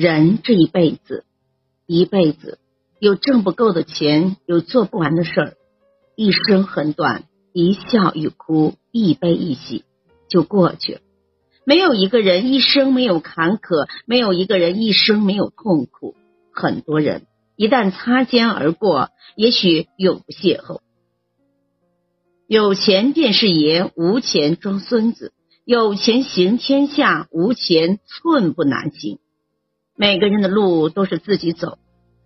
人这一辈子，一辈子有挣不够的钱，有做不完的事儿，一生很短，一笑一哭，一悲一喜就过去了。没有一个人一生没有坎坷，没有一个人一生没有痛苦。很多人一旦擦肩而过，也许永不邂逅。有钱便是爷，无钱装孙子。有钱行天下，无钱寸步难行。每个人的路都是自己走，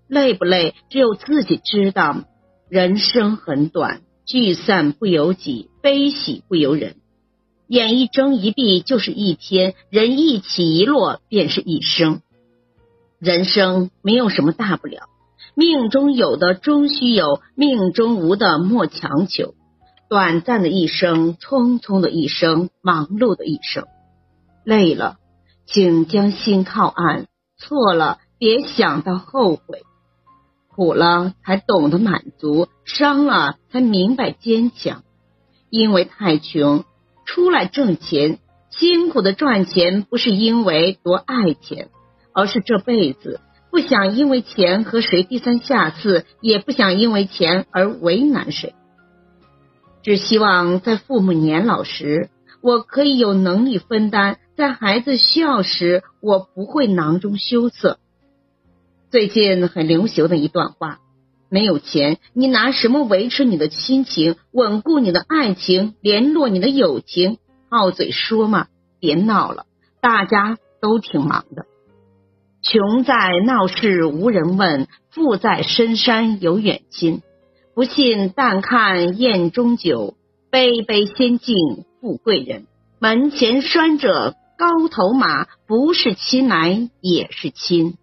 累不累，只有自己知道。人生很短，聚散不由己，悲喜不由人。眼一睁一闭就是一天，人一起一落便是一生。人生没有什么大不了，命中有的终须有，命中无的莫强求。短暂的一生，匆匆的一生，忙碌的一生，累了，请将心靠岸；错了，别想到后悔；苦了，才懂得满足；伤了，才明白坚强。因为太穷，出来挣钱，辛苦的赚钱，不是因为多爱钱，而是这辈子不想因为钱和谁低三下四，也不想因为钱而为难谁。只希望在父母年老时，我可以有能力分担；在孩子需要时，我不会囊中羞涩。最近很流行的一段话：没有钱，你拿什么维持你的亲情、稳固你的爱情、联络你的友情？好嘴说嘛，别闹了，大家都挺忙的。穷在闹市无人问，富在深山有远亲。不信，但看宴中酒，杯杯先敬富贵人。门前拴着高头马，不是亲来也是亲。